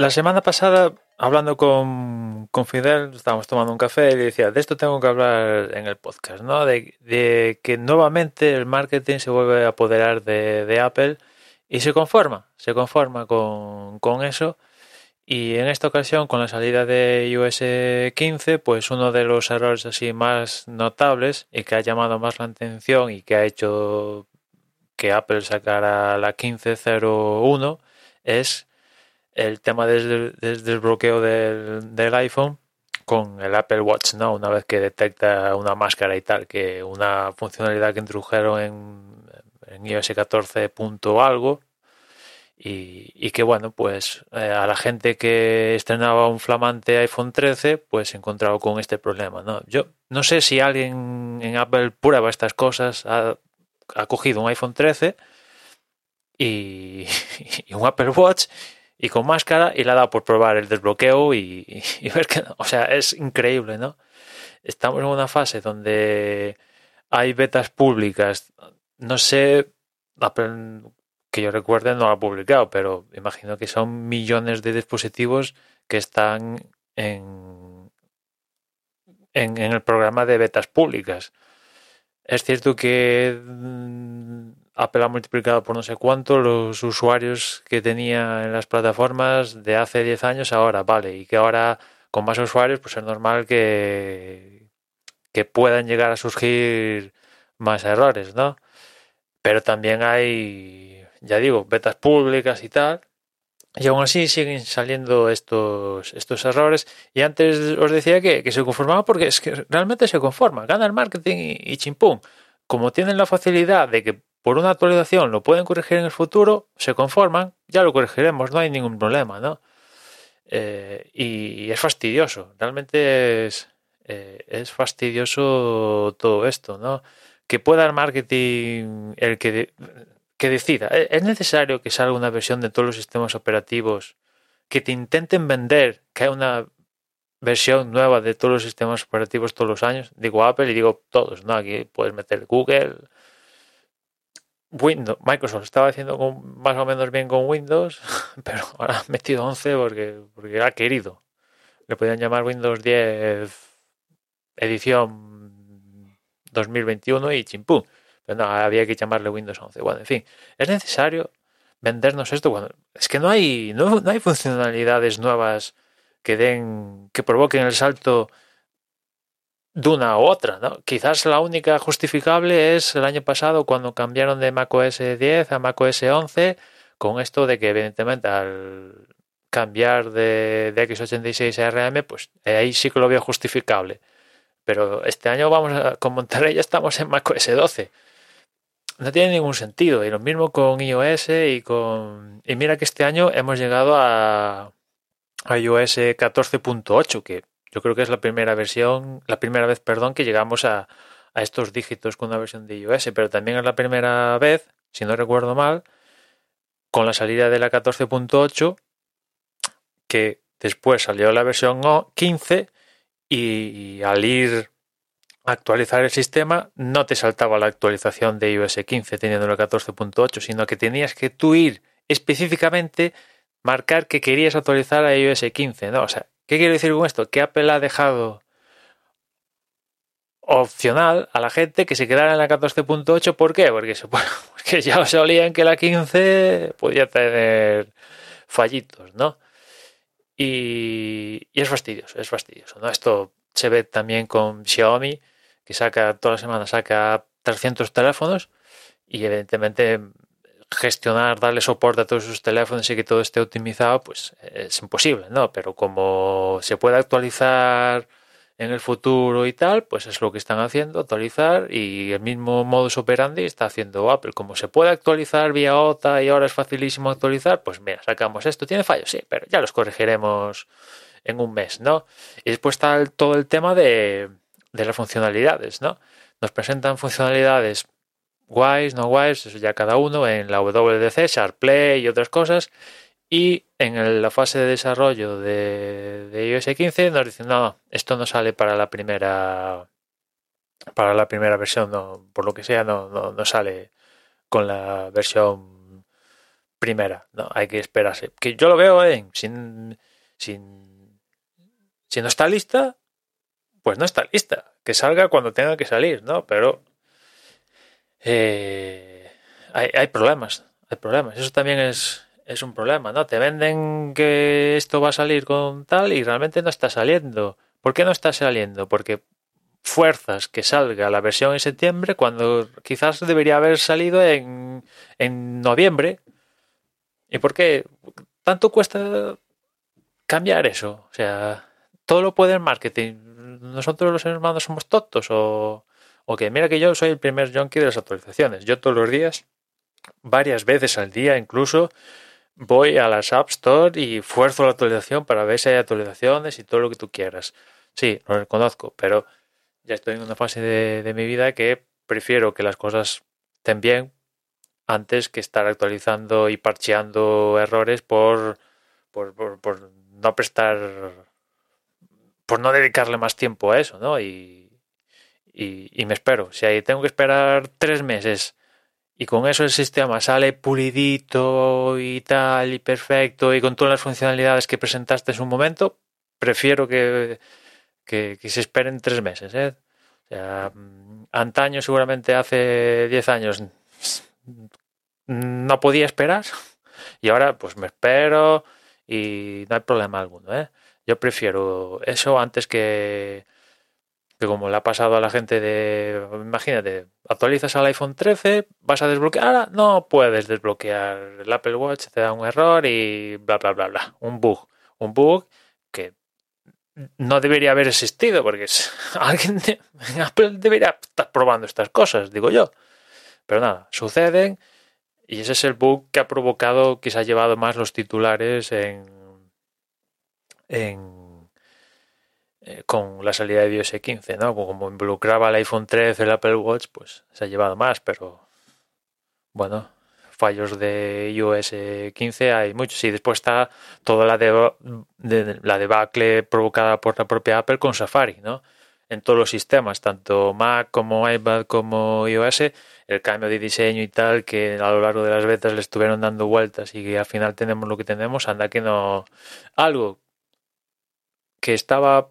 La semana pasada, hablando con, con Fidel, estábamos tomando un café y le decía, de esto tengo que hablar en el podcast, ¿no? De, de que nuevamente el marketing se vuelve a apoderar de, de Apple y se conforma, se conforma con, con eso. Y en esta ocasión, con la salida de iOS 15, pues uno de los errores así más notables y que ha llamado más la atención y que ha hecho que Apple sacara la 15.01 es el tema del, del desbloqueo del, del iPhone con el Apple Watch, ¿no? Una vez que detecta una máscara y tal, que una funcionalidad que introdujeron en, iOS 14. punto algo y, que bueno, pues eh, a la gente que estrenaba un flamante iPhone 13, pues se encontraba con este problema, ¿no? Yo no sé si alguien en Apple prueba estas cosas, ha, ha cogido un iPhone 13 y, y un Apple Watch y con máscara y le ha dado por probar el desbloqueo y, ver que, o sea, es increíble, ¿no? Estamos en una fase donde hay betas públicas, no sé, que yo recuerde no lo ha publicado, pero imagino que son millones de dispositivos que están en, en, en el programa de betas públicas. Es cierto que mm, Apple ha multiplicado por no sé cuánto los usuarios que tenía en las plataformas de hace 10 años ahora, vale, y que ahora con más usuarios pues es normal que, que puedan llegar a surgir más errores, ¿no? Pero también hay, ya digo, betas públicas y tal, y aún así siguen saliendo estos, estos errores. Y antes os decía que, que se conformaba porque es que realmente se conforma, gana el marketing y, y chimpum. Como tienen la facilidad de que por una actualización lo pueden corregir en el futuro, se conforman, ya lo corregiremos, no hay ningún problema, ¿no? Eh, y, es fastidioso, realmente es, eh, es fastidioso todo esto, ¿no? Que pueda el marketing el que, que decida. ¿e-, ¿Es necesario que salga una versión de todos los sistemas operativos que te intenten vender que hay una versión nueva de todos los sistemas operativos todos los años? Digo Apple y digo todos, ¿no? Aquí puedes meter Google, Windows, Microsoft estaba haciendo más o menos bien con Windows, pero ahora ha metido 11 porque, porque ha querido. Le podían llamar Windows 10 edición 2021 y chimpú. Pero no, había que llamarle Windows 11. Bueno, en fin, es necesario vendernos esto cuando es que no hay no, no hay funcionalidades nuevas que den que provoquen el salto de una u otra, ¿no? Quizás la única justificable es el año pasado cuando cambiaron de macOS 10 a macOS 11 con esto de que evidentemente al cambiar de, de x86 a ARM, pues ahí sí que lo veo justificable. Pero este año vamos a, con Monterrey ya estamos en macOS 12. No tiene ningún sentido. Y lo mismo con iOS y con... Y mira que este año hemos llegado a, a iOS 14.8, que yo creo que es la primera versión, la primera vez, perdón, que llegamos a, estos dígitos con una versión de iOS, pero también es la primera vez, si no recuerdo mal, con la salida de la 14.8, que después salió la versión 15 y al ir a actualizar el sistema no te saltaba la actualización de iOS 15 teniendo la 14.8, sino que tenías que tú ir específicamente marcar que querías actualizar a iOS 15, ¿no? O sea, ¿Qué quiero decir con esto? Que Apple ha dejado opcional a la gente que se quedara en la 14.8. ¿Por qué? Porque, se, porque ya os olían que la 15 podía tener fallitos, ¿no? Y, y, es fastidioso, es fastidioso, ¿no? Esto se ve también con Xiaomi, que saca toda la semana saca 300 teléfonos y evidentemente gestionar, darle soporte a todos sus teléfonos y que todo esté optimizado, pues es imposible, ¿no? Pero como se puede actualizar en el futuro y tal, pues es lo que están haciendo, actualizar y el mismo modus operandi está haciendo Apple. Como se puede actualizar vía OTA y ahora es facilísimo actualizar, pues mira, sacamos esto, tiene fallos, sí, pero ya los corregiremos en un mes, ¿no? Y después está todo el tema de, de las funcionalidades, ¿no? Nos presentan funcionalidades guays, no guays, eso ya cada uno en la WDC, SharePlay y otras cosas. Y en la fase de desarrollo de, de iOS 15 nos dicen, no, esto no sale para la primera para la primera versión, no, por lo que sea, no, no, no sale con la versión primera. No, hay que esperarse. Que yo lo veo en sin, sin si no está lista, pues no está lista. Que salga cuando tenga que salir, ¿no? Pero eh, hay, hay problemas, hay problemas. Eso también es, es un problema, ¿no? Te venden que esto va a salir con tal y realmente no está saliendo. ¿Por qué no está saliendo? Porque fuerzas que salga la versión en septiembre cuando quizás debería haber salido en, en noviembre. ¿Y por qué tanto cuesta cambiar eso? O sea, todo lo puede el marketing. Nosotros los seres humanos somos tontos o, o que mira que yo soy el primer junkie de las actualizaciones. Yo todos los días, varias veces al día incluso, voy a las App Store y fuerzo la actualización para ver si hay actualizaciones y todo lo que tú quieras. Sí, lo reconozco, pero ya estoy en una fase de, de mi vida que prefiero que las cosas estén bien antes que estar actualizando y parcheando errores por, por, por, por no prestar, por no dedicarle más tiempo a eso, ¿no? Y, y, me espero. Si ahí tengo que esperar tres meses y con eso el sistema sale pulidito y tal y perfecto y con todas las funcionalidades que presentaste en un momento, prefiero que, que, se esperen tres meses. ¿eh? Antaño, seguramente hace 10 años, no podía esperar y ahora pues me espero y no hay problema alguno. ¿eh? Yo prefiero eso antes que, que como le ha pasado a la gente de, imagínate, actualizas al iPhone 13, vas a desbloquear, ahora no puedes desbloquear el Apple Watch, te da un error y bla, bla, bla, bla, un bug, un bug que no debería haber existido porque es- alguien Apple debería estar probando estas cosas, digo yo. Pero nada, suceden y ese es el bug que ha provocado que se ha llevado más los titulares en, en eh, con la salida de iOS 15, ¿no? Como involucraba el iPhone 13, el Apple Watch, pues se ha llevado más, pero bueno, fallos de iOS 15 hay muchos. Y después está toda la, deba- de, la debacle provocada por la propia Apple con Safari, ¿no? En todos los sistemas, tanto Mac como iPad como iOS, el cambio de diseño y tal, que a lo largo de las betas le estuvieron dando vueltas y que al final tenemos lo que tenemos, anda que no. Algo que estaba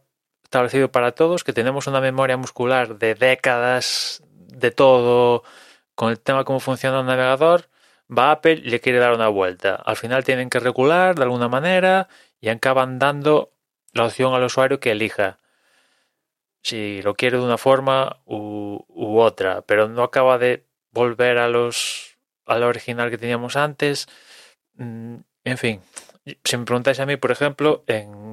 establecido para todos, que tenemos una memoria muscular de décadas de todo, con el tema cómo funciona el navegador, va Apple y le quiere dar una vuelta. Al final tienen que regular de alguna manera y acaban dando la opción al usuario que elija si lo quiere de una forma u, otra, pero no acaba de volver a los a lo original que teníamos antes. Mm, En fin, si me preguntáis a mí, por ejemplo, en,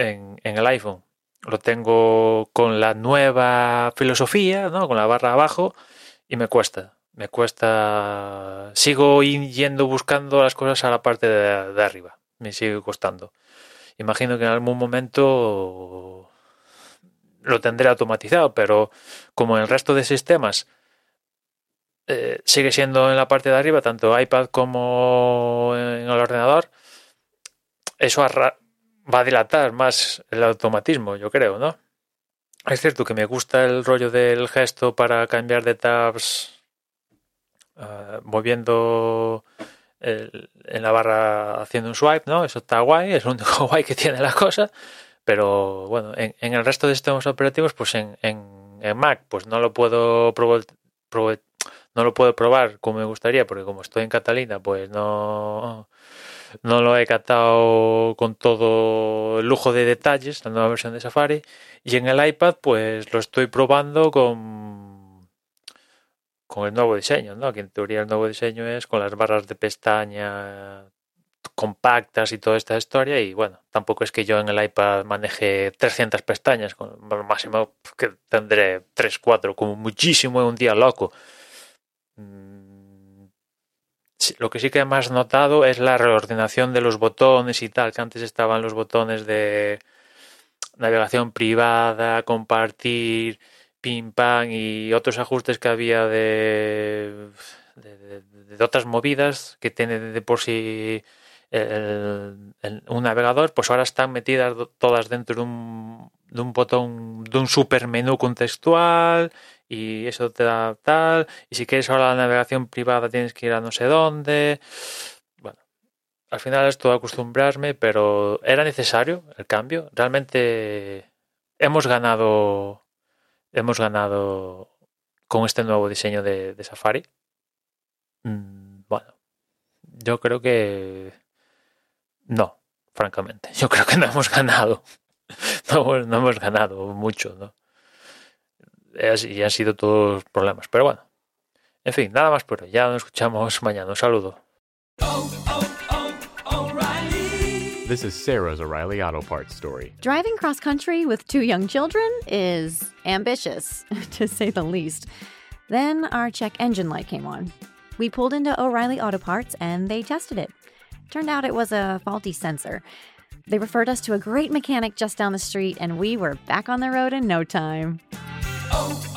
en, en el iPhone lo tengo con la nueva filosofía, ¿no? con la barra abajo, y me cuesta. Me cuesta. Sigo yendo buscando las cosas a la parte de, de arriba. Me sigue costando. Imagino que en algún momento lo tendré automatizado, pero como en el resto de sistemas eh, sigue siendo en la parte de arriba, tanto iPad como en el ordenador, eso arra- va a dilatar más el automatismo, yo creo, ¿no? Es cierto que me gusta el rollo del gesto para cambiar de tabs eh, moviendo en la barra haciendo un swipe, ¿no? Eso está guay, es lo único guay que tiene la cosa, pero bueno, en, en el resto de sistemas operativos, pues en, en, en Mac, pues no lo puedo probar, no lo puedo probar como me gustaría, porque como estoy en Catalina, pues no no lo he catado con todo el lujo de detalles, la nueva versión de Safari. Y en el iPad, pues lo estoy probando con, con el nuevo diseño, ¿no? Que en teoría el nuevo diseño es con las barras de pestaña compactas y toda esta historia. Y bueno, tampoco es que yo en el iPad maneje 300 pestañas, con lo máximo que tendré 3, 4, como muchísimo en un día loco. Lo que sí que más notado es la reordenación de los botones y tal, que antes estaban los botones de navegación privada, compartir, pim pam y otros ajustes que había de, de, otras movidas que tiene de por sí un navegador, pues ahora están metidas todas dentro de un, de un botón, de un super menú contextual y eso te da tal. Y si quieres ahora la navegación privada tienes que ir a no sé dónde. Bueno, al final es todo acostumbrarme, pero era necesario el cambio. Realmente hemos ganado, hemos ganado con este nuevo diseño de, Safari. Mm, bueno, yo creo que no, francamente. Yo creo que no hemos ganado. No, no hemos ganado mucho, ¿no? Eh, y han sido todos problemas. Pero bueno. En fin, nada más por hoy. Ya nos escuchamos mañana. Un saludo. This is Sarah's O'Reilly Auto Parts story. Driving cross country with two young children is ambitious, to say the least. Then our check engine light came on. We pulled into O'Reilly Auto Parts and they tested it. Turned out it was a faulty sensor. They referred us to a great mechanic just down the street, and we were back on the road in no time. Oh.